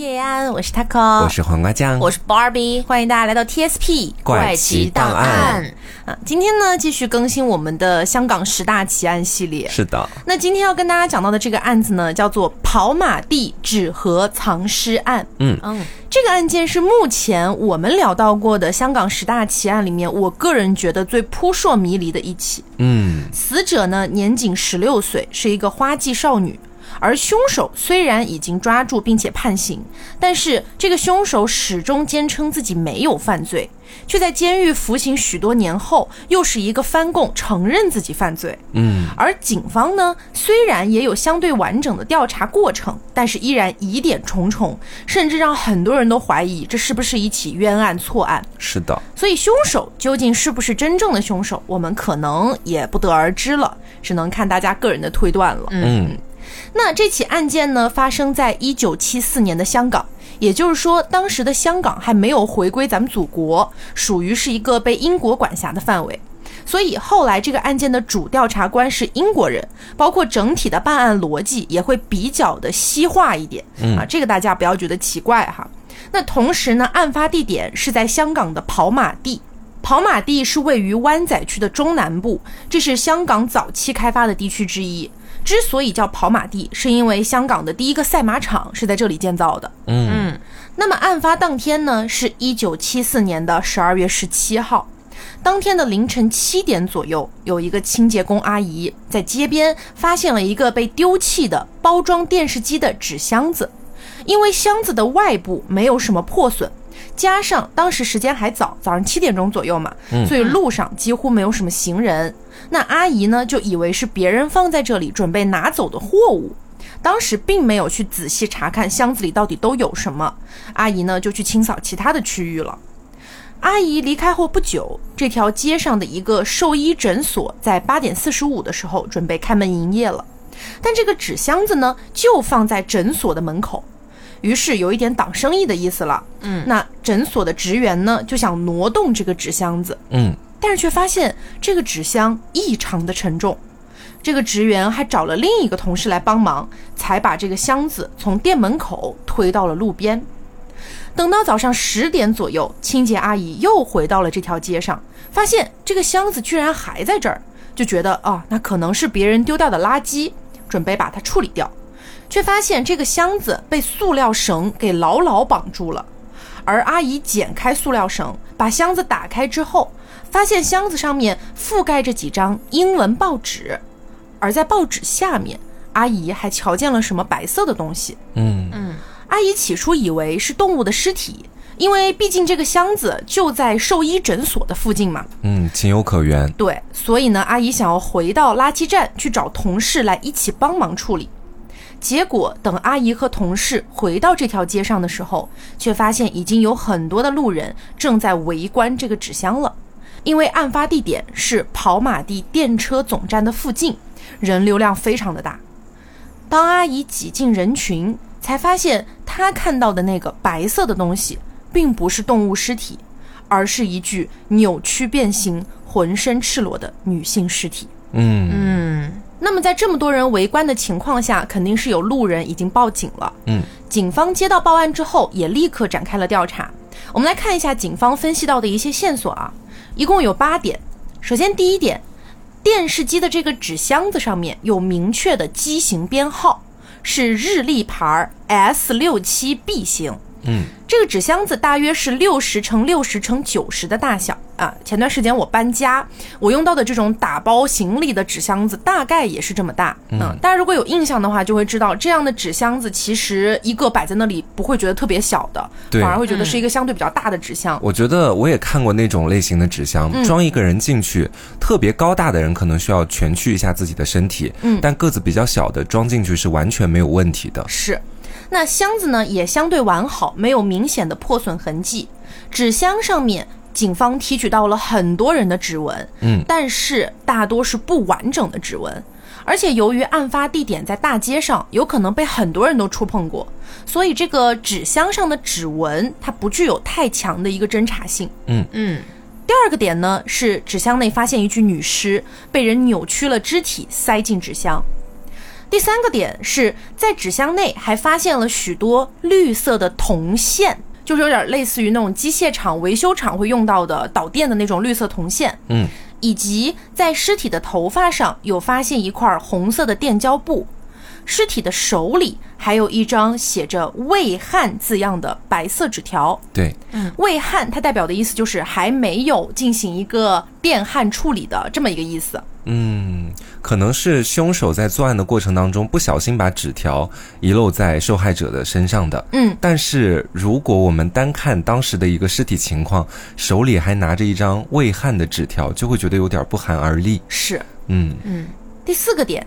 叶安，我是 Taco，我是黄瓜酱，我是 Barbie，欢迎大家来到 TSP 怪奇档案啊！今天呢，继续更新我们的香港十大奇案系列。是的，那今天要跟大家讲到的这个案子呢，叫做跑马地纸盒藏尸案。嗯嗯，这个案件是目前我们聊到过的香港十大奇案里面，我个人觉得最扑朔迷离的一起。嗯，死者呢年仅十六岁，是一个花季少女。而凶手虽然已经抓住并且判刑，但是这个凶手始终坚称自己没有犯罪，却在监狱服刑许多年后，又是一个翻供承认自己犯罪。嗯，而警方呢，虽然也有相对完整的调查过程，但是依然疑点重重，甚至让很多人都怀疑这是不是一起冤案错案。是的，所以凶手究竟是不是真正的凶手，我们可能也不得而知了，只能看大家个人的推断了。嗯。那这起案件呢，发生在一九七四年的香港，也就是说，当时的香港还没有回归咱们祖国，属于是一个被英国管辖的范围。所以后来这个案件的主调查官是英国人，包括整体的办案逻辑也会比较的西化一点啊，这个大家不要觉得奇怪哈。那同时呢，案发地点是在香港的跑马地，跑马地是位于湾仔区的中南部，这是香港早期开发的地区之一。之所以叫跑马地，是因为香港的第一个赛马场是在这里建造的。嗯，那么案发当天呢，是一九七四年的十二月十七号，当天的凌晨七点左右，有一个清洁工阿姨在街边发现了一个被丢弃的包装电视机的纸箱子，因为箱子的外部没有什么破损。加上当时时间还早，早上七点钟左右嘛，所以路上几乎没有什么行人。那阿姨呢，就以为是别人放在这里准备拿走的货物，当时并没有去仔细查看箱子里到底都有什么。阿姨呢，就去清扫其他的区域了。阿姨离开后不久，这条街上的一个兽医诊所在八点四十五的时候准备开门营业了，但这个纸箱子呢，就放在诊所的门口。于是有一点挡生意的意思了，嗯，那诊所的职员呢就想挪动这个纸箱子，嗯，但是却发现这个纸箱异常的沉重，这个职员还找了另一个同事来帮忙，才把这个箱子从店门口推到了路边。等到早上十点左右，清洁阿姨又回到了这条街上，发现这个箱子居然还在这儿，就觉得啊，那可能是别人丢掉的垃圾，准备把它处理掉。却发现这个箱子被塑料绳给牢牢绑住了，而阿姨剪开塑料绳，把箱子打开之后，发现箱子上面覆盖着几张英文报纸，而在报纸下面，阿姨还瞧见了什么白色的东西。嗯嗯，阿姨起初以为是动物的尸体，因为毕竟这个箱子就在兽医诊所的附近嘛。嗯，情有可原。对，所以呢，阿姨想要回到垃圾站去找同事来一起帮忙处理。结果等阿姨和同事回到这条街上的时候，却发现已经有很多的路人正在围观这个纸箱了。因为案发地点是跑马地电车总站的附近，人流量非常的大。当阿姨挤进人群，才发现她看到的那个白色的东西，并不是动物尸体，而是一具扭曲变形、浑身赤裸的女性尸体。嗯嗯。那么在这么多人围观的情况下，肯定是有路人已经报警了。嗯，警方接到报案之后，也立刻展开了调查。我们来看一下警方分析到的一些线索啊，一共有八点。首先，第一点，电视机的这个纸箱子上面有明确的机型编号，是日立牌 S 六七 B 型。嗯，这个纸箱子大约是六十乘六十乘九十的大小啊。前段时间我搬家，我用到的这种打包行李的纸箱子大概也是这么大。嗯，大家如果有印象的话，就会知道这样的纸箱子其实一个摆在那里不会觉得特别小的，反而会觉得是一个相对比较大的纸箱。我觉得我也看过那种类型的纸箱，装一个人进去，特别高大的人可能需要蜷曲一下自己的身体，嗯但个子比较小的装进去是完全没有问题的。是，那箱子呢也相对完好，没有明显的破损痕迹。纸箱上面，警方提取到了很多人的指纹，嗯但是大多是不完整的指纹。而且由于案发地点在大街上，有可能被很多人都触碰过，所以这个纸箱上的指纹它不具有太强的一个侦查性。嗯嗯。第二个点呢是纸箱内发现一具女尸，被人扭曲了肢体塞进纸箱。第三个点是在纸箱内还发现了许多绿色的铜线，就是有点类似于那种机械厂、维修厂会用到的导电的那种绿色铜线。嗯，以及在尸体的头发上有发现一块红色的电胶布，尸体的手里还有一张写着“未焊”字样的白色纸条。对，嗯未焊它代表的意思就是还没有进行一个电焊处理的这么一个意思。嗯，可能是凶手在作案的过程当中不小心把纸条遗漏在受害者的身上的。嗯，但是如果我们单看当时的一个尸体情况，手里还拿着一张未焊的纸条，就会觉得有点不寒而栗。是。嗯第四个点，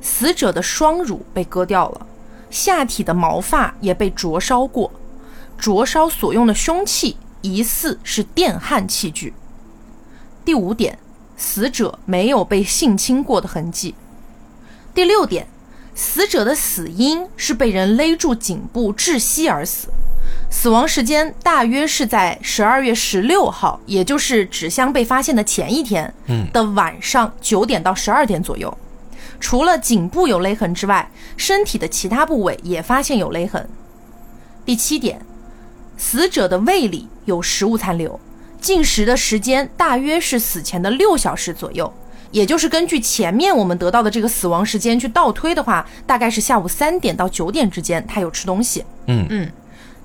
死者的双乳被割掉了，下体的毛发也被灼烧过，灼烧所用的凶器疑似是电焊器具。第五点，死者没有被性侵过的痕迹。第六点，死者的死因是被人勒住颈部窒息而死，死亡时间大约是在十二月十六号，也就是纸箱被发现的前一天，嗯的晚上九点到十二点左右。除了颈部有勒痕之外，身体的其他部位也发现有勒痕。第七点，死者的胃里有食物残留，进食的时间大约是死前的六小时左右，也就是根据前面我们得到的这个死亡时间去倒推的话，大概是下午三点到九点之间，他有吃东西。嗯嗯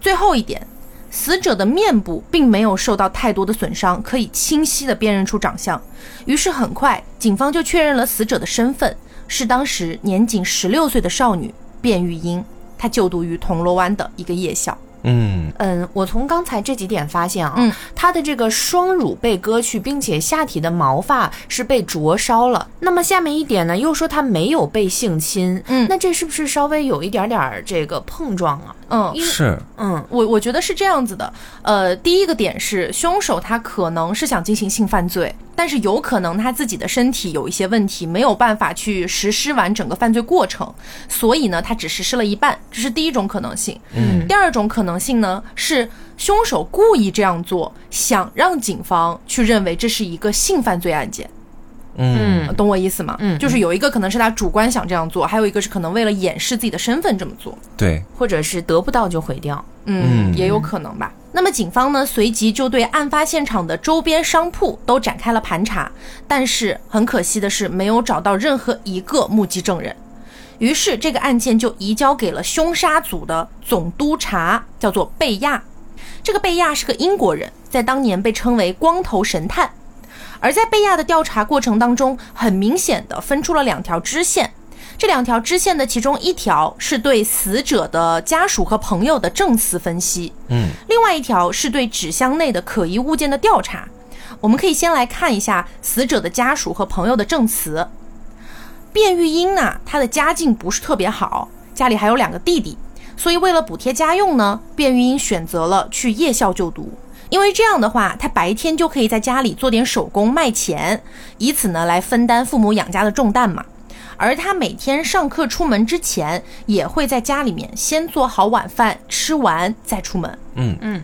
最后一点，死者的面部并没有受到太多的损伤，可以清晰的辨认出长相。于是很快，警方就确认了死者的身份是当时年仅十六岁的少女卞玉英，她就读于铜锣湾的一个夜校。嗯嗯，我从刚才这几点发现啊，嗯她的这个双乳被割去，并且下体的毛发是被灼烧了。那么下面一点呢，又说他没有被性侵，嗯那这是不是稍微有一点点儿这个碰撞啊？嗯，是嗯我我觉得是这样子的，呃，第一个点是凶手他可能是想进行性犯罪，但是有可能他自己的身体有一些问题，没有办法去实施完整个犯罪过程，所以呢，他只实施了一半，这是第一种可能性。嗯第二种可能性呢是凶手故意这样做，想让警方去认为这是一个性犯罪案件。嗯懂我意思吗？嗯就是有一个可能是他主观想这样做，还有一个是可能为了掩饰自己的身份这么做。对，或者是得不到就毁掉。嗯，嗯也有可能吧。那么警方呢，随即就对案发现场的周边商铺都展开了盘查，但是很可惜的是，没有找到任何一个目击证人。于是这个案件就移交给了凶杀组的总督察，叫做贝亚。这个贝亚是个英国人，在当年被称为“光头神探”。而在贝亚的调查过程当中，很明显的分出了两条支线。这两条支线的其中一条是对死者的家属和朋友的证词分析，嗯另外一条是对纸箱内的可疑物件的调查。我们可以先来看一下死者的家属和朋友的证词。卞玉英呢，她的家境不是特别好，家里还有两个弟弟，所以为了补贴家用呢，卞玉英选择了去夜校就读。因为这样的话，他白天就可以在家里做点手工卖钱，以此呢来分担父母养家的重担嘛。而他每天上课出门之前，也会在家里面先做好晚饭，吃完再出门。嗯嗯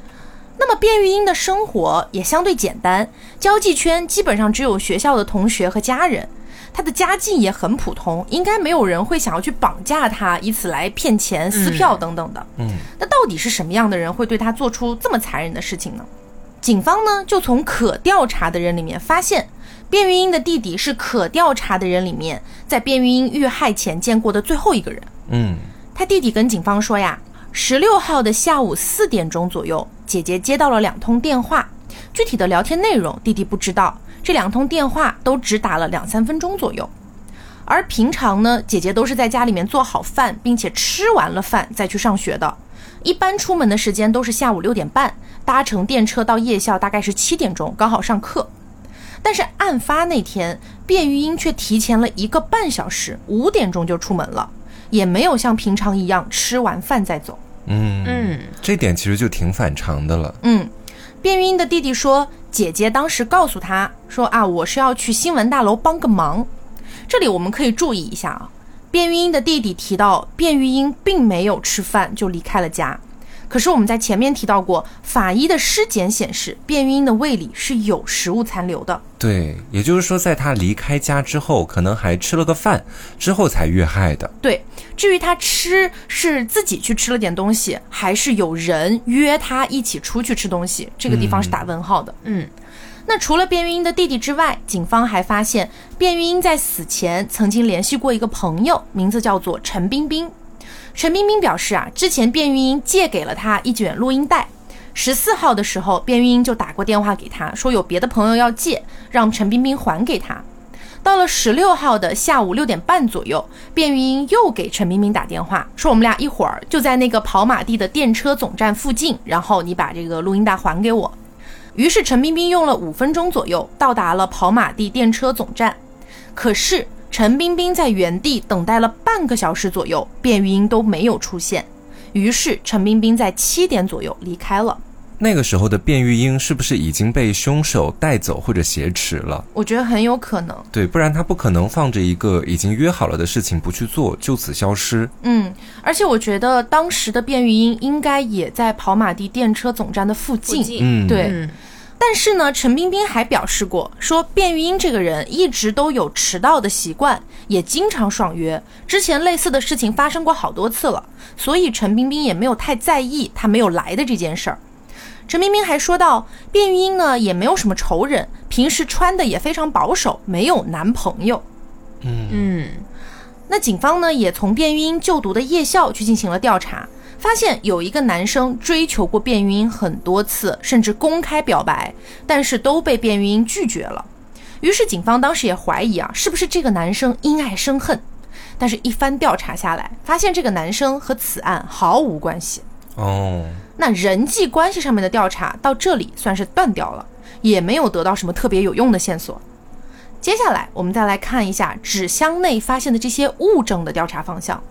那么卞玉英的生活也相对简单，交际圈基本上只有学校的同学和家人。她的家境也很普通，应该没有人会想要去绑架他，以此来骗钱、撕票等等的。嗯，那到底是什么样的人会对他做出这么残忍的事情呢？警方呢就从可调查的人里面发现，卞玉英的弟弟是可调查的人里面在卞玉英遇害前见过的最后一个人。嗯他弟弟跟警方说呀，十六号的下午四点钟左右，姐姐接到了两通电话，具体的聊天内容弟弟不知道。这两通电话都只打了两三分钟左右，而平常呢，姐姐都是在家里面做好饭，并且吃完了饭再去上学的。一般出门的时间都是下午六点半，搭乘电车到夜校大概是七点钟，刚好上课。但是案发那天，卞玉英却提前了一个半小时，五点钟就出门了，也没有像平常一样吃完饭再走。嗯嗯，这点其实就挺反常的了。嗯，卞玉英的弟弟说，姐姐当时告诉他说啊，我是要去新闻大楼帮个忙。这里我们可以注意一下啊，卞玉英的弟弟提到，卞玉英并没有吃饭就离开了家。可是我们在前面提到过，法医的尸检显示，卞玉英的胃里是有食物残留的。对，也就是说，在他离开家之后，可能还吃了个饭，之后才遇害的。对，至于他吃是自己去吃了点东西，还是有人约他一起出去吃东西，这个地方是打问号的。嗯，那除了卞玉英的弟弟之外，警方还发现卞玉英在死前曾经联系过一个朋友，名字叫做陈冰冰。陈冰冰表示啊，之前卞玉英借给了他一卷录音带，十四号的时候，卞玉英就打过电话给他，说有别的朋友要借，让陈冰冰还给他。到了十六号的下午六点半左右，卞玉英又给陈冰冰打电话，说我们俩一会儿就在那个跑马地的电车总站附近，然后你把这个录音带还给我。于是陈冰冰用了五分钟左右到达了跑马地电车总站，可是陈冰冰在原地等待了半个小时左右，卞玉英都没有出现。于是陈冰冰在七点左右离开了。那个时候的卞玉英是不是已经被凶手带走或者挟持了？我觉得很有可能。对，不然他不可能放着一个已经约好了的事情不去做，就此消失。嗯，而且我觉得当时的卞玉英应该也在跑马地电车总站的附近。附近嗯，对，嗯但是呢，陈冰冰还表示过，说卞玉英这个人一直都有迟到的习惯，也经常爽约。之前类似的事情发生过好多次了，所以陈冰冰也没有太在意他没有来的这件事儿。陈冰冰还说到，卞玉英呢也没有什么仇人，平时穿的也非常保守，没有男朋友。嗯那警方呢也从卞玉英就读的夜校去进行了调查，发现有一个男生追求过卞云英很多次，甚至公开表白，但是都被卞云英拒绝了。于是警方当时也怀疑啊，是不是这个男生因爱生恨？但是，一番调查下来，发现这个男生和此案毫无关系。哦，那人际关系上面的调查到这里算是断掉了，也没有得到什么特别有用的线索。接下来，我们再来看一下纸箱内发现的这些物证的调查方向。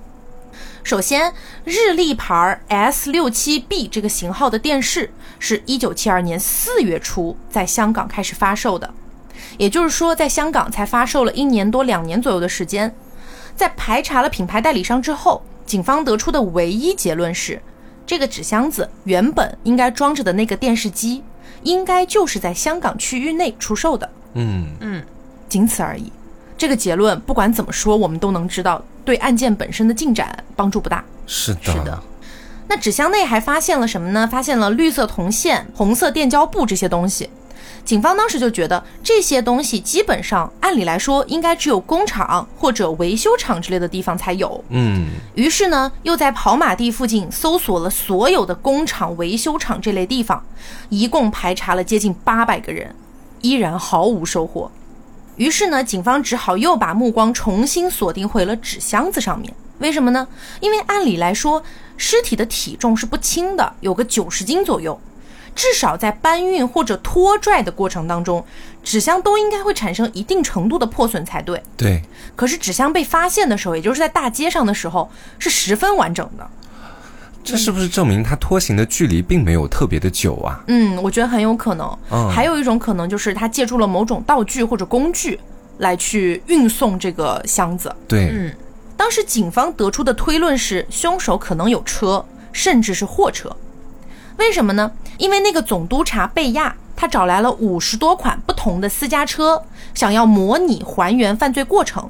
首先，日立牌 S 六七 B 这个型号的电视是一九七二年四月初在香港开始发售的，也就是说，在香港才发售了一年多两年左右的时间。在排查了品牌代理商之后，警方得出的唯一结论是，这个纸箱子原本应该装着的那个电视机，应该就是在香港区域内出售的，嗯，嗯，仅此而已。这个结论不管怎么说，我们都能知道，对案件本身的进展帮助不大。是的，是的，那纸箱内还发现了什么呢？发现了绿色铜线、红色电胶布这些东西。警方当时就觉得这些东西基本上按理来说应该只有工厂或者维修厂之类的地方才有。嗯，于是呢，又在跑马地附近搜索了所有的工厂、维修厂这类地方，一共排查了接近八百个人，依然毫无收获。于是呢，警方只好又把目光重新锁定回了纸箱子上面。为什么呢？因为按理来说，尸体的体重是不轻的，有个九十斤左右，至少在搬运或者拖拽的过程当中，纸箱都应该会产生一定程度的破损才对。对，可是纸箱被发现的时候，也就是在大街上的时候，是十分完整的。这是不是证明他拖行的距离并没有特别的久啊？嗯，我觉得很有可能。嗯还有一种可能就是他借助了某种道具或者工具来去运送这个箱子。对，嗯当时警方得出的推论是，凶手可能有车，甚至是货车。为什么呢？因为那个总督察贝亚，他找来了五十多款不同的私家车，想要模拟还原犯罪过程，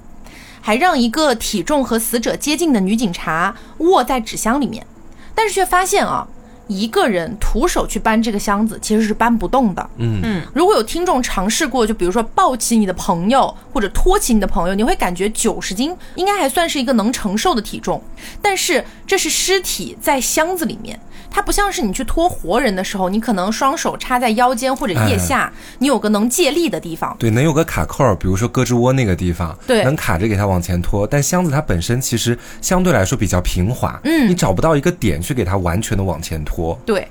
还让一个体重和死者接近的女警察卧在纸箱里面，但是却发现啊，一个人徒手去搬这个箱子其实是搬不动的。嗯嗯如果有听众尝试过，就比如说抱起你的朋友或者托起你的朋友，你会感觉九十斤应该还算是一个能承受的体重，但是这是尸体在箱子里面。它不像是你去拖活人的时候，你可能双手插在腰间或者腋下，你有个能借力的地方。对，能有个卡扣，比如说胳肢窝那个地方，对能卡着给它往前拖。但箱子它本身其实相对来说比较平滑，嗯你找不到一个点去给它完全的往前拖。对，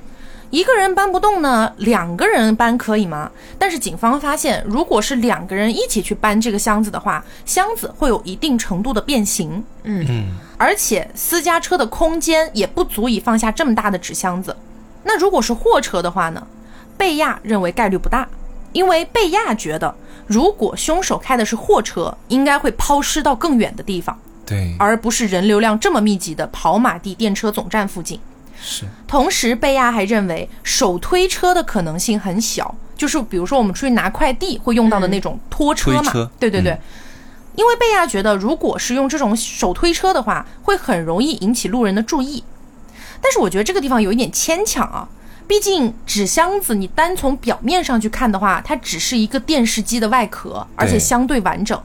一个人搬不动呢，两个人搬可以吗？但是警方发现，如果是两个人一起去搬这个箱子的话，箱子会有一定程度的变形。嗯嗯，而且私家车的空间也不足以放下这么大的纸箱子。那如果是货车的话呢？贝亚认为概率不大，因为贝亚觉得，如果凶手开的是货车，应该会抛尸到更远的地方，对，而不是人流量这么密集的跑马地电车总站附近。是同时，贝亚还认为手推车的可能性很小，就是比如说我们出去拿快递会用到的那种拖车嘛，对对对。嗯因为贝亚觉得，如果是用这种手推车的话，会很容易引起路人的注意。但是我觉得这个地方有一点牵强啊，毕竟纸箱子你单从表面上去看的话，它只是一个电视机的外壳，而且相对完整。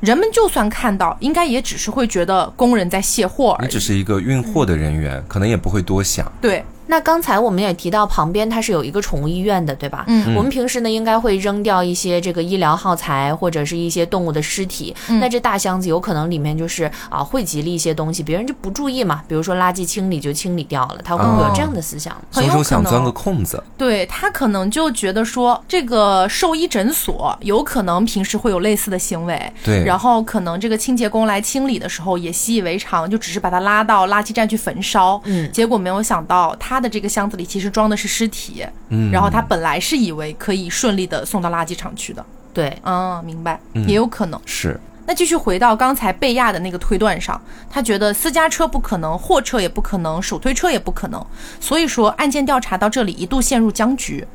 人们就算看到，应该也只是会觉得工人在卸货而已。你只是一个运货的人员，可能也不会多想。对，那刚才我们也提到，旁边它是有一个宠物医院的，对吧？嗯我们平时呢应该会扔掉一些这个医疗耗材或者是一些动物的尸体。嗯那这大箱子有可能里面就是啊汇集了一些东西，别人就不注意嘛，比如说垃圾清理就清理掉了，他会不会有这样的思想？很有可能钻个空子，对他可能就觉得说，这个兽医诊所有可能平时会有类似的行为，对然后可能这个清洁工来清理的时候也习以为常，就只是把它拉到垃圾站去焚烧，嗯结果没有想到他的这个箱子里其实装的是尸体，嗯，然后他本来是以为可以顺利的送到垃圾场去的，对，嗯，明白，嗯。也有可能。是。那继续回到刚才贝亚的那个推断上，他觉得私家车不可能，货车也不可能，手推车也不可能，所以说案件调查到这里一度陷入僵局。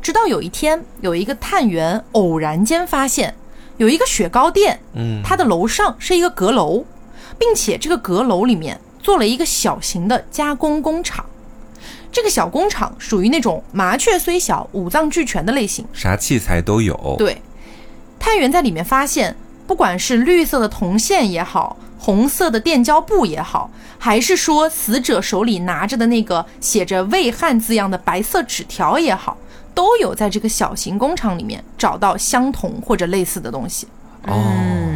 直到有一天，有一个探员偶然间发现，有一个雪糕店，嗯，它的楼上是一个阁楼，并且这个阁楼里面做了一个小型的加工工厂。这个小工厂属于那种麻雀虽小，五脏俱全的类型。啥器材都有。对，探员在里面发现，不管是绿色的铜线也好，红色的电胶布也好，还是说死者手里拿着的那个写着“魏汉”字样的白色纸条也好，都有在这个小型工厂里面找到相同或者类似的东西。哦，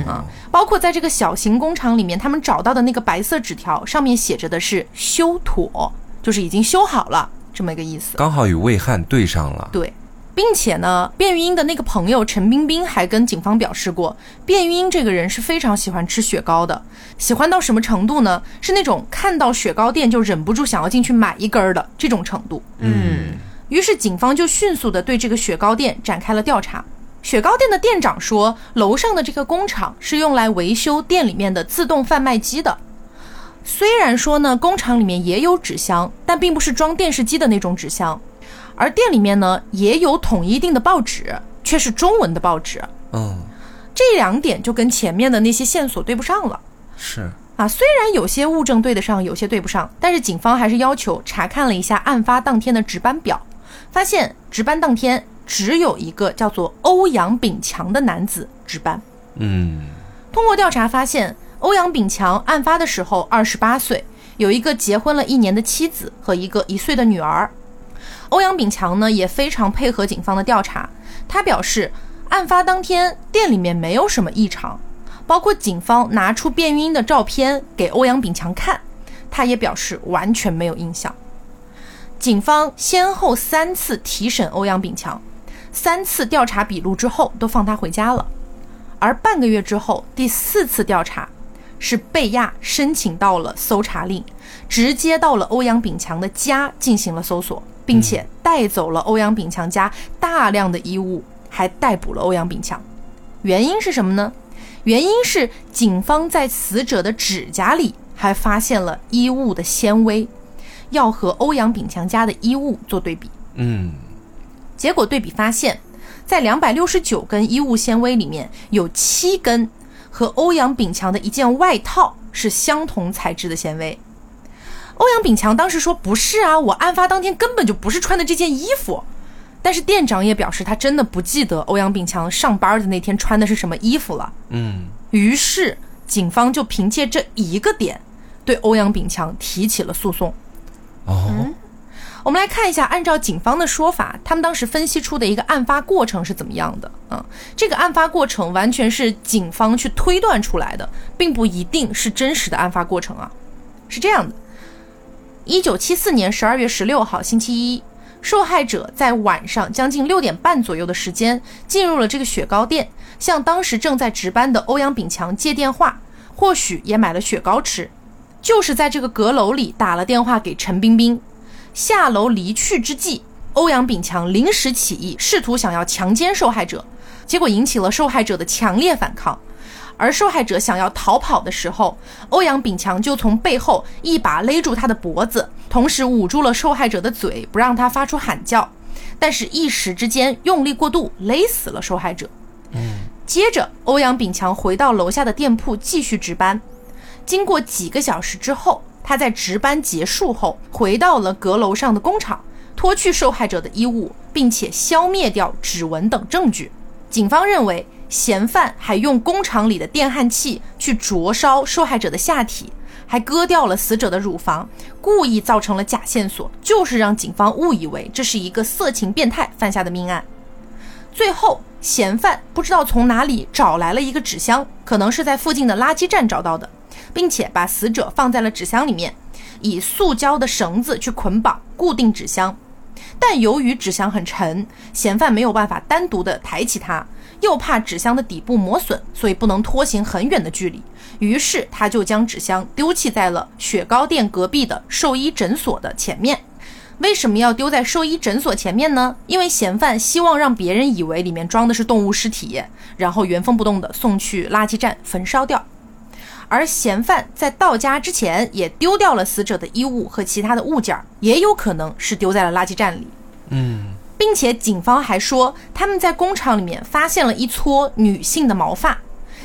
啊，包括在这个小型工厂里面，他们找到的那个白色纸条上面写着的是“修妥”，就是已经修好了这么一个意思。刚好与魏汉对上了。对，并且呢，卞玉英的那个朋友陈冰冰还跟警方表示过，卞玉英这个人是非常喜欢吃雪糕的，喜欢到什么程度呢？是那种看到雪糕店就忍不住想要进去买一根儿的这种程度。嗯于是警方就迅速的对这个雪糕店展开了调查。雪糕店的店长说，楼上的这个工厂是用来维修店里面的自动贩卖机的。虽然说呢，工厂里面也有纸箱，但并不是装电视机的那种纸箱，而店里面呢也有统一订的报纸，却是中文的报纸。嗯，这两点就跟前面的那些线索对不上了。是啊，虽然有些物证对得上，有些对不上，但是警方还是要求查看了一下案发当天的值班表，发现值班当天只有一个叫做欧阳炳强的男子值班。嗯通过调查发现，欧阳炳强案发的时候二十八岁，有一个结婚了一年的妻子和一个一岁的女儿。欧阳炳强呢也非常配合警方的调查，他表示，案发当天店里面没有什么异常，包括警方拿出卞玉英的照片给欧阳炳强看，他也表示完全没有印象。警方先后三次提审欧阳炳强，三次调查笔录之后都放他回家了。而半个月之后，第四次调查，是贝亚申请到了搜查令，直接到了欧阳炳强的家进行了搜索，并且带走了欧阳炳强家大量的衣物，还逮捕了欧阳炳强。原因是什么呢？原因是警方在死者的指甲里还发现了衣物的纤维，要和欧阳炳强家的衣物做对比。嗯结果对比发现，在两百六十九根衣物纤维里面，有七根和欧阳炳强的一件外套是相同材质的纤维。欧阳炳强当时说：“不是啊，我案发当天根本就不是穿的这件衣服。”但是店长也表示，他真的不记得欧阳炳强上班的那天穿的是什么衣服了。嗯于是，警方就凭借这一个点，对欧阳炳强提起了诉讼。哦我们来看一下，按照警方的说法，他们当时分析出的一个案发过程是怎么样的？啊，这个案发过程完全是警方去推断出来的，并不一定是真实的案发过程啊。是这样的：一九七四年十二月十六号星期一，受害者在晚上将近六点半左右的时间进入了这个雪糕店，向当时正在值班的欧阳炳强借电话，或许也买了雪糕吃。就是在这个阁楼里打了电话给陈冰冰，下楼离去之际，欧阳炳强临时起意，试图想要强奸受害者，结果引起了受害者的强烈反抗。而受害者想要逃跑的时候，欧阳炳强就从背后一把勒住他的脖子，同时捂住了受害者的嘴，不让他发出喊叫。但是，一时之间用力过度，勒死了受害者。接着，欧阳炳强回到楼下的店铺继续值班。经过几个小时之后，他在值班结束后回到了阁楼上的工厂，脱去受害者的衣物，并且消灭掉指纹等证据。警方认为，嫌犯还用工厂里的电焊器去灼烧受害者的下体，还割掉了死者的乳房，故意造成了假线索，就是让警方误以为这是一个色情变态犯下的命案。最后，嫌犯不知道从哪里找来了一个纸箱，可能是在附近的垃圾站找到的，并且把死者放在了纸箱里面，以塑胶的绳子去捆绑固定纸箱。但由于纸箱很沉，嫌犯没有办法单独的抬起它，又怕纸箱的底部磨损，所以不能拖行很远的距离。于是他就将纸箱丢弃在了雪糕店隔壁的兽医诊所的前面。为什么要丢在兽医诊所前面呢？因为嫌犯希望让别人以为里面装的是动物尸体，然后原封不动的送去垃圾站焚烧掉。而嫌犯在到家之前也丢掉了死者的衣物和其他的物件，也有可能是丢在了垃圾站里。嗯，并且警方还说他们在工厂里面发现了一撮女性的毛发，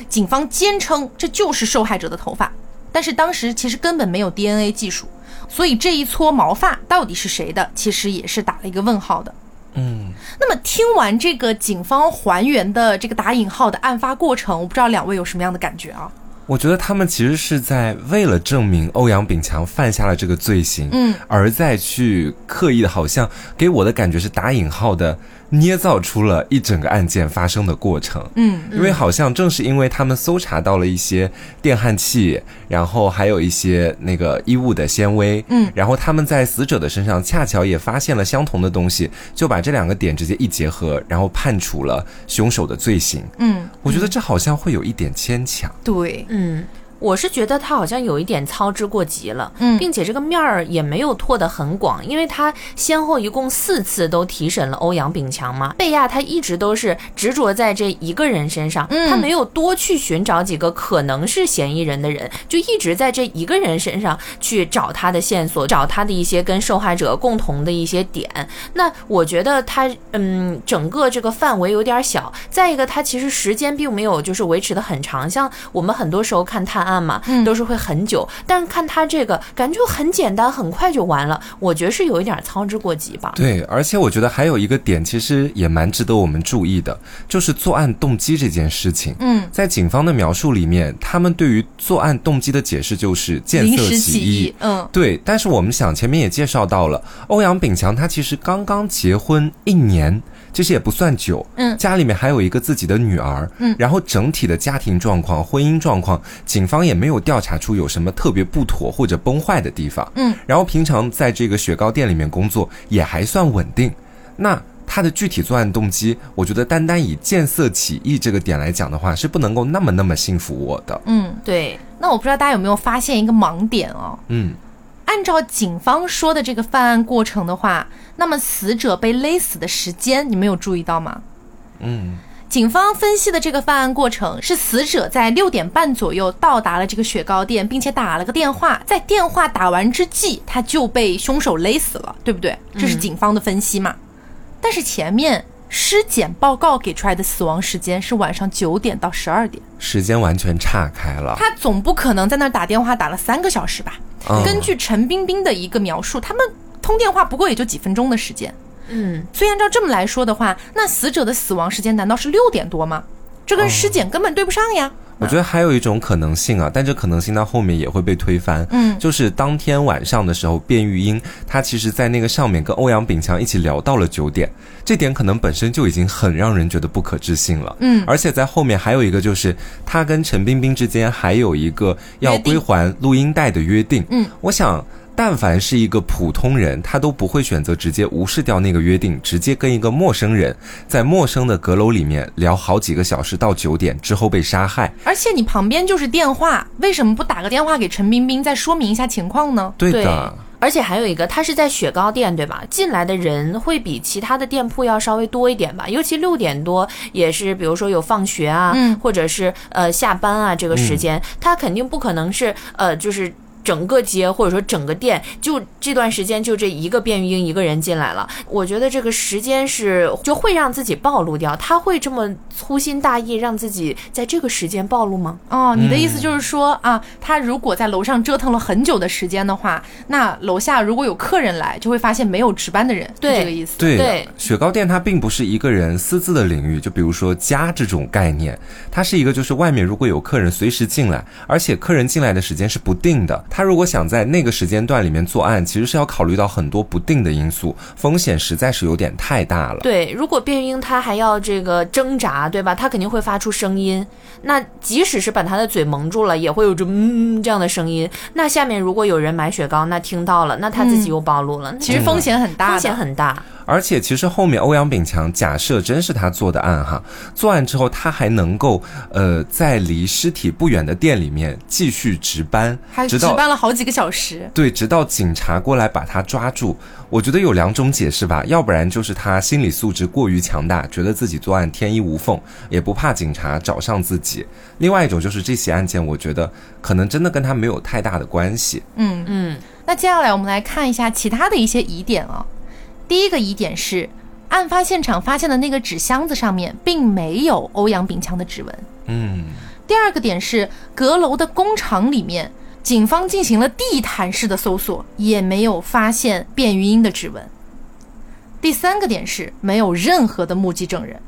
警方坚称这就是受害者的头发，但是当时其实根本没有 DNA 技术，所以这一撮毛发到底是谁的，其实也是打了一个问号的。嗯，那么听完这个警方还原的这个打引号的案发过程，我不知道两位有什么样的感觉啊？我觉得他们其实是在为了证明欧阳炳强犯下了这个罪行，嗯，而在去刻意的，好像给我的感觉是打引号的捏造出了一整个案件发生的过程，嗯，因为好像正是因为他们搜查到了一些电焊器，然后还有一些那个衣物的纤维，嗯。然后他们在死者的身上恰巧也发现了相同的东西，就把这两个点直接一结合，然后判处了凶手的罪行。嗯，我觉得这好像会有一点牵强。对，嗯，我是觉得他好像有一点操之过急了，嗯并且这个面儿也没有拓得很广，因为他先后一共四次都提审了欧阳炳强嘛，贝亚他一直都是执着在这一个人身上，嗯他没有多去寻找几个可能是嫌疑人的人，就一直在这一个人身上去找他的线索，找他的一些跟受害者共同的一些点。那我觉得他嗯，整个这个范围有点小，再一个他其实时间并没有就是维持的很长，像我们很多时候看探案嘛，嗯。都是会很久，但是看他这个感觉就很简单，很快就完了，我觉得是有一点操之过急吧。对，而且我觉得还有一个点，其实也蛮值得我们注意的，就是作案动机这件事情。嗯，在警方的描述里面，他们对于作案动机的解释就是见色起起意，嗯。对，但是我们想前面也介绍到了，欧阳炳强他其实刚刚结婚一年，其实也不算久，嗯家里面还有一个自己的女儿，嗯然后整体的家庭状况、婚姻状况，警方也没有调查出有什么特别不妥或者崩坏的地方，嗯，然后平常在这个雪糕店里面工作也还算稳定，那。他的具体作案动机，我觉得单单以见色起意这个点来讲的话，是不能够那么那么信服我的。嗯。对，那我不知道大家有没有发现一个盲点哦？嗯，按照警方说的这个犯案过程的话，那么死者被勒死的时间，你们有注意到吗？嗯，警方分析的这个犯案过程是死者在六点半左右到达了这个雪糕店，并且打了个电话，在电话打完之际，他就被凶手勒死了，对不对？这是警方的分析嘛？但是前面尸检报告给出来的死亡时间是晚上九点到十二点，时间完全岔开了。他总不可能在那儿打电话打了三个小时吧？嗯根据陈冰冰的一个描述，他们通电话不过也就几分钟的时间。嗯，所以按照这么来说的话，那死者的死亡时间难道是六点多吗？这跟尸检根本对不上呀。我觉得还有一种可能性啊，但这可能性到后面也会被推翻。嗯就是当天晚上的时候，卞玉英她其实在那个上面跟欧阳炳强一起聊到了九点，这点可能本身就已经很让人觉得不可置信了。嗯而且在后面还有一个就是她跟陈冰冰之间还有一个要归还录音带的约定。嗯，我想。但凡是一个普通人，他都不会选择直接无视掉那个约定，直接跟一个陌生人在陌生的阁楼里面聊好几个小时到九点之后被杀害。而且你旁边就是电话，为什么不打个电话给陈冰冰，再说明一下情况呢？对对的，而且还有一个，他是在雪糕店，对吧？进来的人会比其他的店铺要稍微多一点吧，尤其六点多也是，比如说有放学啊，嗯或者是呃下班啊这个时间，他肯定不可能是呃就是。整个街或者说整个店，就这段时间就这一个便于英一个人进来了，我觉得这个时间是就会让自己暴露掉。他会这么粗心大意让自己在这个时间暴露吗？哦，你的意思就是说、啊，他如果在楼上折腾了很久的时间的话，那楼下如果有客人来，就会发现没有值班的人，对是这个意思。对对雪糕店它并不是一个人私自的领域，就比如说家这种概念，它是一个就是外面如果有客人随时进来，而且客人进来的时间是不定的。他如果想在那个时间段里面作案，其实是要考虑到很多不定的因素，风险实在是有点太大了。对，如果便于婴他还要这个挣扎，对吧？他肯定会发出声音。那即使是把他的嘴蒙住了，也会有这嗯这样的声音。那下面如果有人买雪糕，那听到了，那他自己又暴露了，那其实风险很大，风险很大。而且其实后面欧阳炳强假设真是他做的案哈，作案之后他还能够呃在离尸体不远的店里面继续值班，还值直到班了好几个小时。对，直到警察过来把他抓住。我觉得有两种解释吧，要不然就是他心理素质过于强大，觉得自己作案天衣无缝，也不怕警察找上自己；另外一种就是这起案件，我觉得可能真的跟他没有太大的关系。嗯嗯，那接下来我们来看一下其他的一些疑点啊。第一个疑点是，案发现场发现的那个纸箱子上面并没有欧阳炳强的指纹。嗯，第二个点是，阁楼的工厂里面，警方进行了地毯式的搜索，也没有发现卞玉英的指纹。第三个点是，没有任何的目击证人。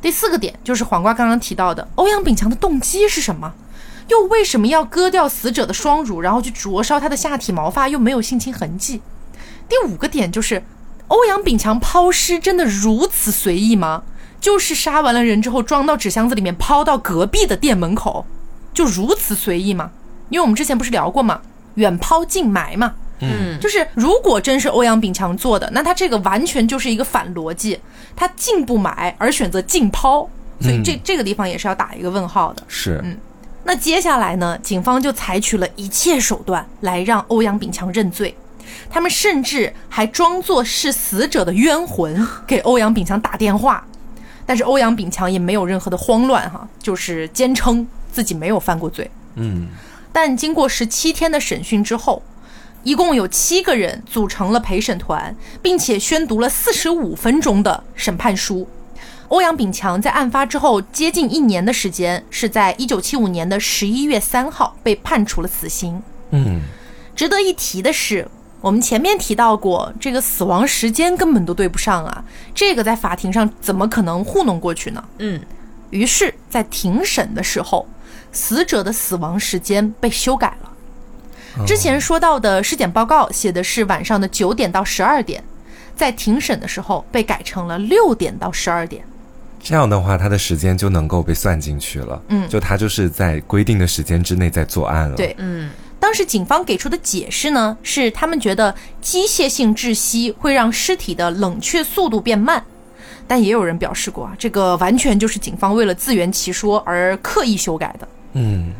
第四个点就是黄瓜刚刚提到的，欧阳炳强的动机是什么？又为什么要割掉死者的双乳，然后去灼烧他的下体毛发，又没有性侵痕迹？第五个点就是，欧阳炳强抛尸真的如此随意吗？就是杀完了人之后装到纸箱子里面抛到隔壁的店门口，就如此随意吗？因为我们之前不是聊过嘛？远抛近埋嘛，嗯，就是如果真是欧阳炳强做的，那他这个完全就是一个反逻辑，他进不埋而选择近抛，所以这、这个地方也是要打一个问号的。是，嗯那接下来呢，警方就采取了一切手段来让欧阳炳强认罪。他们甚至还装作是死者的冤魂给欧阳炳强打电话，但是欧阳炳强也没有任何的慌乱哈，就是坚称自己没有犯过罪。嗯，但经过十七天的审讯之后，一共有七个人组成了陪审团，并且宣读了四十五分钟的审判书。欧阳炳强在案发之后接近一年的时间，是在一九七五年的十一月三号被判处了死刑。嗯，值得一提的是，我们前面提到过，这个死亡时间根本都对不上啊，这个在法庭上怎么可能糊弄过去呢？嗯，于是，在庭审的时候，死者的死亡时间被修改了。之前说到的尸检报告写的是晚上的九点到十二点，在庭审的时候被改成了六点到十二点。这样的话，他的时间就能够被算进去了。嗯就他就是在规定的时间之内在作案了。，对，嗯，当时警方给出的解释呢，是他们觉得机械性窒息会让尸体的冷却速度变慢，但也有人表示过啊，这个完全就是警方为了自圆其说而刻意修改的。嗯，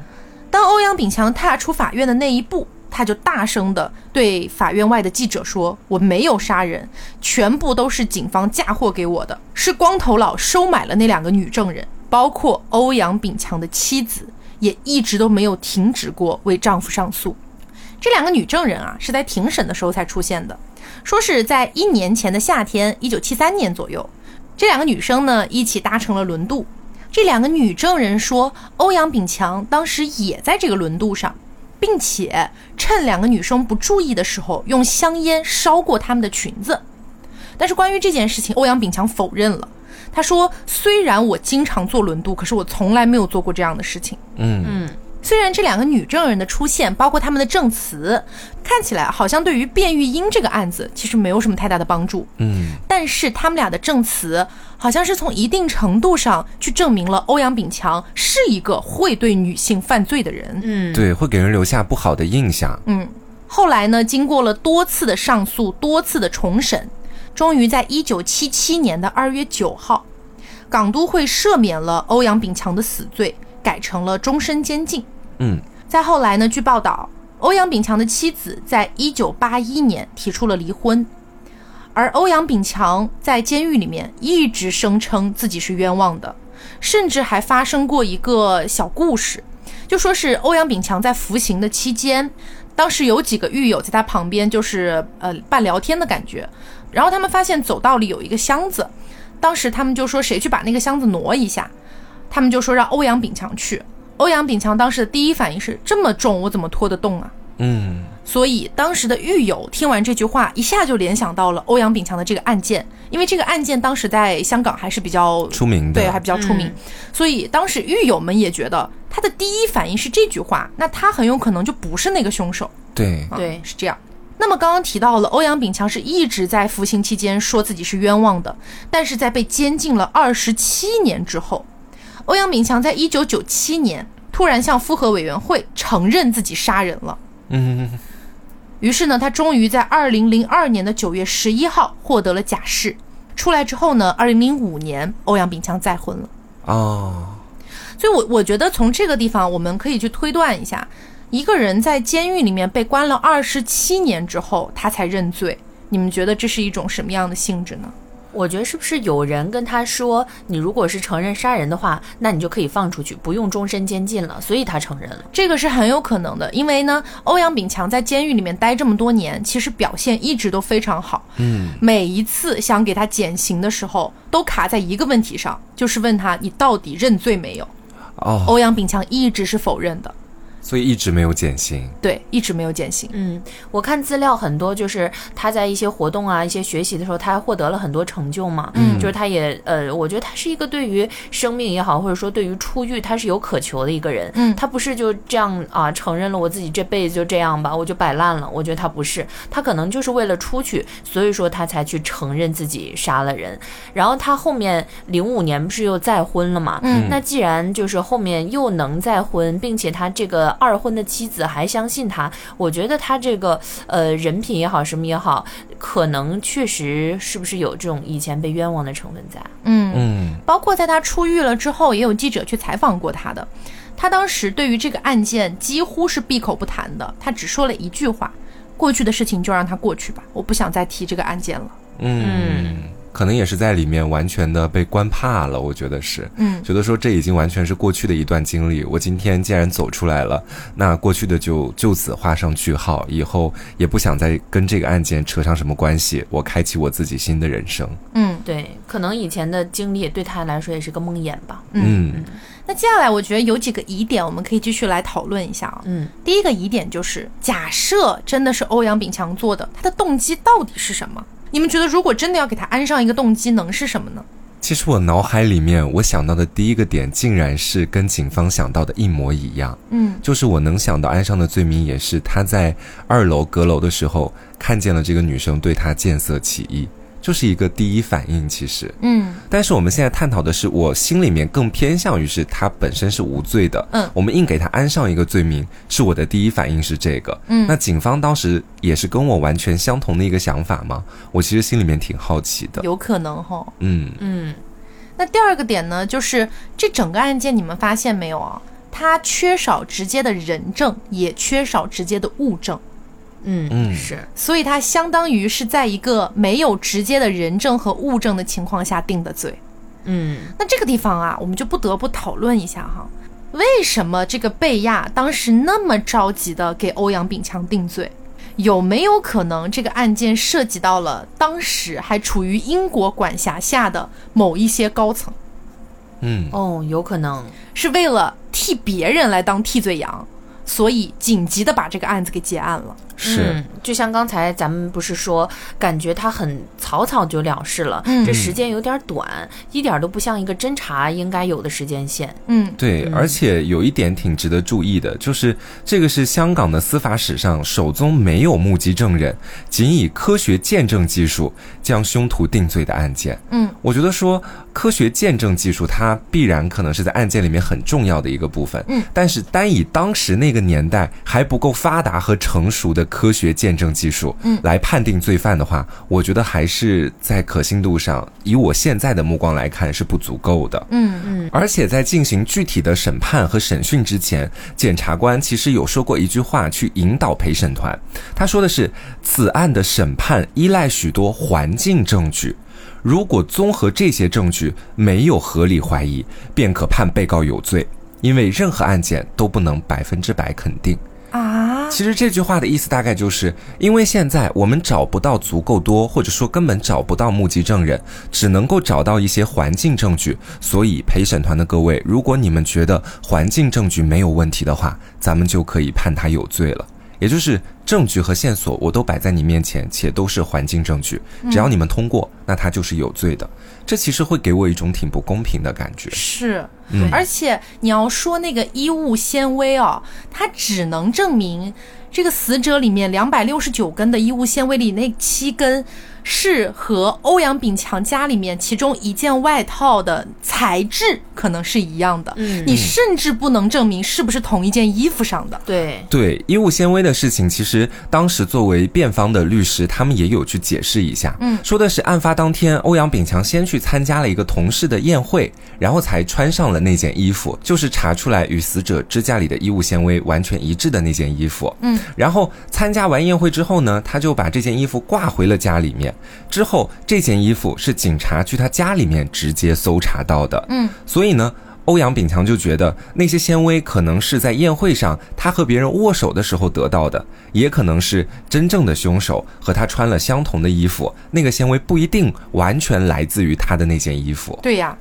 当欧阳炳强踏出法院的那一步，他就大声的对法院外的记者说：“我没有杀人，全部都是警方嫁祸给我的，是光头佬收买了那两个女证人，包括欧阳炳强的妻子，也一直都没有停止过为丈夫上诉。”这两个女证人啊，是在庭审的时候才出现的，说是在一年前的夏天，一九七三年左右，这两个女生呢一起搭乘了轮渡。这两个女证人说，欧阳炳强当时也在这个轮渡上，并且趁两个女生不注意的时候，用香烟烧过她们的裙子。但是关于这件事情，欧阳炳强否认了。他说：“虽然我经常坐轮渡，可是我从来没有做过这样的事情。”嗯，虽然这两个女证人的出现，包括她们的证词，看起来好像对于卞玉英这个案子其实没有什么太大的帮助，嗯，但是他们俩的证词好像是从一定程度上去证明了欧阳炳强是一个会对女性犯罪的人。嗯，对，会给人留下不好的印象。嗯，后来呢，经过了多次的上诉，多次的重审，终于在一九七七年的二月九号，港都会赦免了欧阳炳强的死罪，改成了终身监禁。嗯，再后来呢，据报道，欧阳炳强的妻子在一九八一年提出了离婚，而欧阳炳强在监狱里面一直声称自己是冤枉的，甚至还发生过一个小故事，就说是欧阳炳强在服刑的期间，当时有几个狱友在他旁边，就是呃半聊天的感觉，然后他们发现走道里有一个箱子，当时他们就说谁去把那个箱子挪一下，他们就说让欧阳炳强去。欧阳炳强当时的第一反应是这么重，我怎么拖得动啊？嗯，所以当时的狱友听完这句话，一下就联想到了欧阳炳强的这个案件，因为这个案件当时在香港还是比较出名的，对，还比较出名，所以当时狱友们也觉得他的第一反应是这句话，那他很有可能就不是那个凶手。对，啊对是这样。那么刚刚提到了欧阳炳强是一直在服刑期间说自己是冤枉的，但是在被监禁了二十七年之后，欧阳炳强在一九九七年突然向复核委员会承认自己杀人了。嗯，于是呢，他终于在二零零二年的九月十一号获得了假释。出来之后呢，二零零五年欧阳炳强再婚了。哦，所以我，我觉得从这个地方，我们可以去推断一下，一个人在监狱里面被关了二十七年之后，他才认罪。你们觉得这是一种什么样的性质呢？我觉得是不是有人跟他说，你如果是承认杀人的话，那你就可以放出去，不用终身监禁了，所以他承认了。这个是很有可能的，因为呢，欧阳炳强在监狱里面待这么多年，其实表现一直都非常好。嗯，每一次想给他减刑的时候，都卡在一个问题上，就是问他你到底认罪没有？哦，欧阳炳强一直是否认的，所以一直没有减刑。对，一直没有减刑。嗯，我看资料很多，就是他在一些活动啊、一些学习的时候，他还获得了很多成就嘛。嗯就是他也呃，我觉得他是一个对于生命也好，或者说对于出狱，他是有渴求的一个人。嗯他不是就这样啊，承认了我自己这辈子就这样吧，我就摆烂了。我觉得他不是，他可能就是为了出去，所以说他才去承认自己杀了人。然后他后面零五年不是又再婚了嘛？嗯那既然就是后面又能再婚，并且他这个二婚的妻子还相信他，我觉得他这个呃人品也好，什么也好，可能确实是不是有这种以前被冤枉的成分在？嗯，嗯，包括在他出狱了之后，也有记者去采访过他的。他当时对于这个案件几乎是闭口不谈的，他只说了一句话：“过去的事情就让它过去吧，我不想再提这个案件了。嗯，可能也是在里面完全的被关怕了，我觉得是，嗯觉得说这已经完全是过去的一段经历，我今天既然走出来了，那过去的就就此画上句号，以后也不想再跟这个案件扯上什么关系，我开启我自己新的人生。”嗯对，可能以前的经历对他来说也是个梦魇吧。嗯那接下来我觉得有几个疑点，我们可以继续来讨论一下啊。嗯，第一个疑点就是，假设真的是欧阳炳强做的，他的动机到底是什么？你们觉得如果真的要给他安上一个动机，能是什么呢？其实我脑海里面我想到的第一个点，竟然是跟警方想到的一模一样。嗯就是我能想到安上的罪名，也是他在二楼阁楼的时候看见了这个女生对他见色起意，就是一个第一反应。其实，嗯但是我们现在探讨的是，我心里面更偏向于是他本身是无罪的。嗯我们硬给他安上一个罪名，是我的第一反应是这个。嗯那警方当时也是跟我完全相同的一个想法吗？我其实心里面挺好奇的。有可能哈。嗯嗯，那第二个点呢，就是这整个案件你们发现没有啊？它缺少直接的人证，也缺少直接的物证，嗯嗯是，所以他相当于是在一个没有直接的人证和物证的情况下定的罪。嗯那这个地方啊，我们就不得不讨论一下哈，为什么这个贝亚当时那么着急的给欧阳炳强定罪？有没有可能这个案件涉及到了当时还处于英国管辖下的某一些高层，嗯哦，有可能。是为了替别人来当替罪羊，所以紧急的把这个案子给结案了？是。嗯，就像刚才咱们不是说，感觉他很草草就了事了，嗯这时间有点短，一点都不像一个侦查应该有的时间线。嗯对，而且有一点挺值得注意的，就是这个是香港的司法史上首宗没有目击证人，仅以科学见证技术将凶徒定罪的案件。嗯，我觉得说科学见证技术，它必然可能是在案件里面很重要的一个部分。嗯，但是单以当时那个年代还不够发达和成熟的的科学见证技术，嗯来判定罪犯的话，我觉得还是在可信度上，以我现在的目光来看是不足够的。嗯嗯而且在进行具体的审判和审讯之前，检察官其实有说过一句话去引导陪审团，他说的是：此案的审判依赖许多环境证据。如果综合这些证据没有合理怀疑，便可判被告有罪，因为任何案件都不能百分之百肯定。啊，其实这句话的意思大概就是，因为现在我们找不到足够多，或者说根本找不到目击证人，只能够找到一些环境证据。所以陪审团的各位，如果你们觉得环境证据没有问题的话，咱们就可以判他有罪了。也就是证据和线索我都摆在你面前，且都是环境证据，只要你们通过，那他就是有罪的。这其实会给我一种挺不公平的感觉。是，嗯而且你要说那个衣物纤维哦，它只能证明这个死者里面两百六十九根的衣物纤维里那七根是和欧阳炳强家里面其中一件外套的材质可能是一样的。嗯你甚至不能证明是不是同一件衣服上的。对，对衣物纤维的事情，其实当时作为辩方的律师，他们也有去解释一下。嗯说的是案发当天，欧阳炳强先去参加了一个同事的宴会，然后才穿上了那件衣服，就是查出来与死者指甲里的衣物纤维完全一致的那件衣服。嗯，然后参加完宴会之后呢，他就把这件衣服挂回了家里面。之后，这件衣服是警察去他家里面直接搜查到的。嗯，所以呢，欧阳炳强就觉得那些纤维可能是在宴会上他和别人握手的时候得到的，也可能是真正的凶手和他穿了相同的衣服，那个纤维不一定完全来自于他的那件衣服。对呀，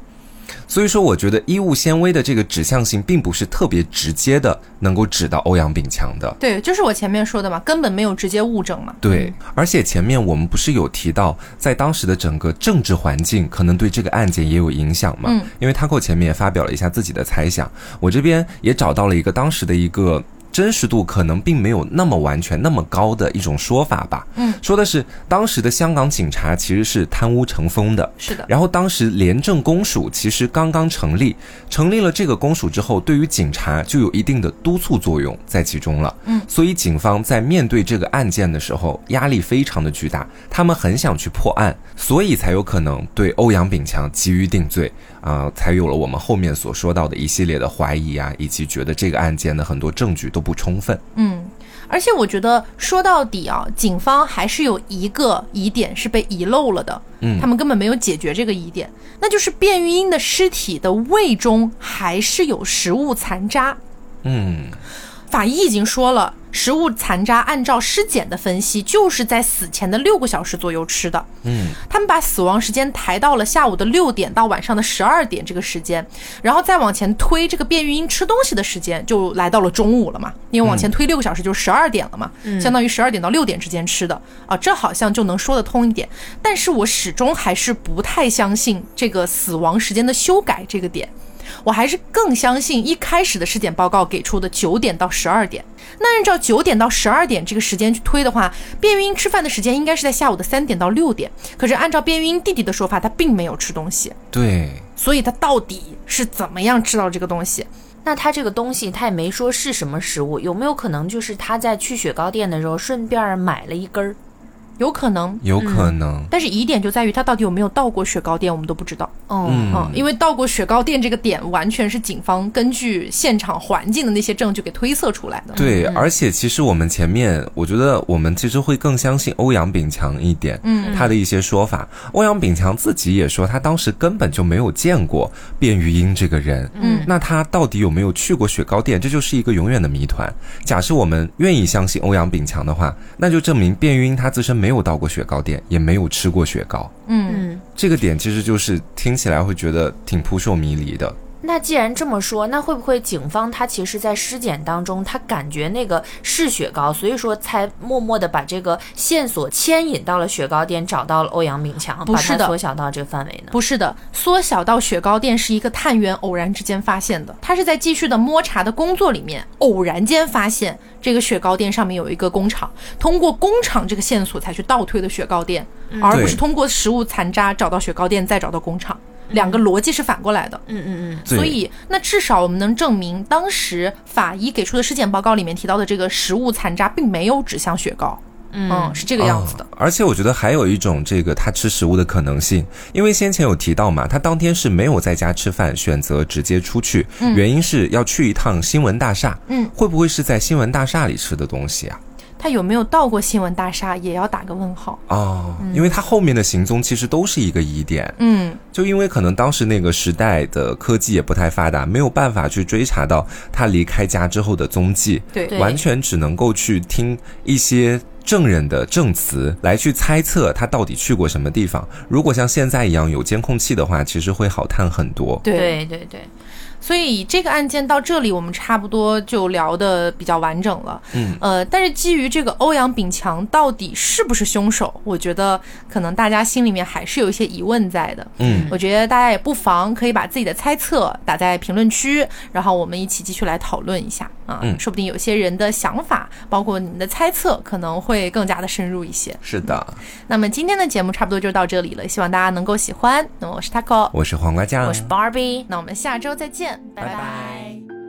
所以说，我觉得衣物纤维的这个指向性并不是特别直接的，能够指到欧阳炳强的。对，就是我前面说的嘛，根本没有直接物证嘛。对，而且前面我们不是有提到，在当时的整个政治环境可能对这个案件也有影响嘛？嗯，因为 Taco 前面也发表了一下自己的猜想，我这边也找到了一个当时的一个。真实度可能并没有那么完全、那么高的一种说法吧。嗯，说的是当时的香港警察其实是贪污成风的，是的，然后当时廉政公署其实刚刚成立，成立了这个公署之后，对于警察就有一定的督促作用在其中了。嗯，所以警方在面对这个案件的时候，压力非常的巨大，他们很想去破案，所以才有可能对欧阳炳强急于定罪啊、才有了我们后面所说到的一系列的怀疑啊，以及觉得这个案件的很多证据都不充分。嗯，而且我觉得说到底啊，警方还是有一个疑点是被遗漏了的，嗯他们根本没有解决这个疑点，那就是卞玉英的尸体的胃中还是有食物残渣。嗯，法医已经说了，食物残渣按照尸检的分析，就是在死前的六个小时左右吃的。嗯，他们把死亡时间抬到了下午的六点到晚上的十二点这个时间，然后再往前推这个卞玉英吃东西的时间，就来到了中午了嘛。因为往前推六个小时就是十二点了嘛，相当于十二点到六点之间吃的啊，这好像就能说得通一点。但是我始终还是不太相信这个死亡时间的修改这个点。我还是更相信一开始的尸检报告给出的九点到十二点。那按照九点到十二点这个时间去推的话，卞玉英吃饭的时间应该是在下午的三点到六点。可是按照卞玉英弟弟的说法，他并没有吃东西，对，所以他到底是怎么样吃到这个东西？那他这个东西他也没说是什么食物，有没有可能就是他在去雪糕店的时候顺便买了一根儿？有可能，有可能。但是疑点就在于他到底有没有到过雪糕店，我们都不知道。哦，嗯嗯，因为到过雪糕店这个点，完全是警方根据现场环境的那些证据给推测出来的。对，而且其实我们前面，我觉得我们其实会更相信欧阳炳强一点，嗯，他的一些说法。欧阳炳强自己也说，他当时根本就没有见过卞玉英这个人，嗯，那他到底有没有去过雪糕店，这就是一个永远的谜团。假设我们愿意相信欧阳炳强的话，那就证明卞玉英他自身没有到过雪糕店，也没有吃过雪糕。嗯，嗯，这个点其实就是听起来会觉得挺扑朔迷离的。那既然这么说，那会不会警方他其实在尸检当中，他感觉那个是雪糕，所以说才默默的把这个线索牵引到了雪糕店，找到了欧阳炳强，不是的缩小到这个范围呢？不是的，缩小到雪糕店是一个探员偶然之间发现的。他是在继续的摸查的工作里面，偶然间发现这个雪糕店上面有一个工厂，通过工厂这个线索才去倒推的雪糕店，而不是通过食物残渣找到雪糕店，再找到工厂。两个逻辑是反过来的。嗯嗯嗯，所以，那至少我们能证明，当时法医给出的尸检报告里面提到的这个食物残渣，并没有指向雪糕。嗯，是这个样子的哦。而且我觉得还有一种这个他吃食物的可能性，因为先前有提到嘛，他当天是没有在家吃饭，选择直接出去，原因是要去一趟新闻大厦。嗯，会不会是在新闻大厦里吃的东西啊？他有没有到过新闻大厦，也要打个问号。哦，因为他后面的行踪其实都是一个疑点。嗯，就因为可能当时那个时代的科技也不太发达，没有办法去追查到他离开家之后的踪迹，对对完全只能够去听一些证人的证词来去猜测他到底去过什么地方。如果像现在一样有监控器的话，其实会好探很多。对对对，所以这个案件到这里，我们差不多就聊的比较完整了。嗯，呃，但是基于这个欧阳炳强到底是不是凶手，我觉得可能大家心里面还是有一些疑问在的。嗯，我觉得大家也不妨可以把自己的猜测打在评论区，然后我们一起继续来讨论一下啊。嗯说不定有些人的想法，包括你们的猜测，可能会更加的深入一些。是的，那么今天的节目差不多就到这里了，希望大家能够喜欢。那么我是 Taco，我是黄瓜酱，我是 Barbie。那我们下周再见，拜拜拜拜